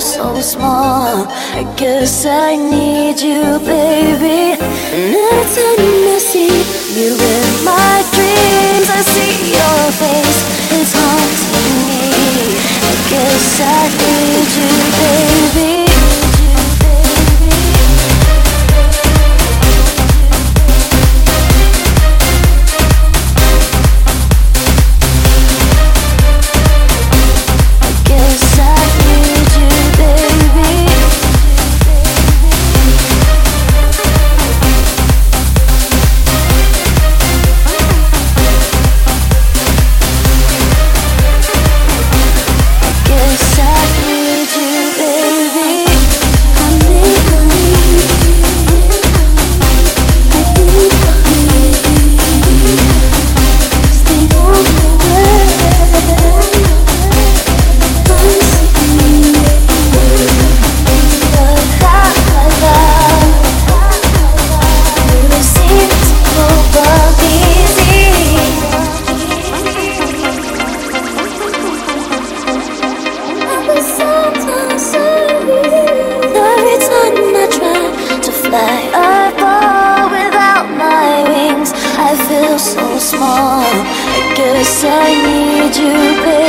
feel so small. I guess I need you, baby. And every time I see you in my dreams, I see your face. It's haunting me. I guess I need you, baby. Small. I guess I need you, baby.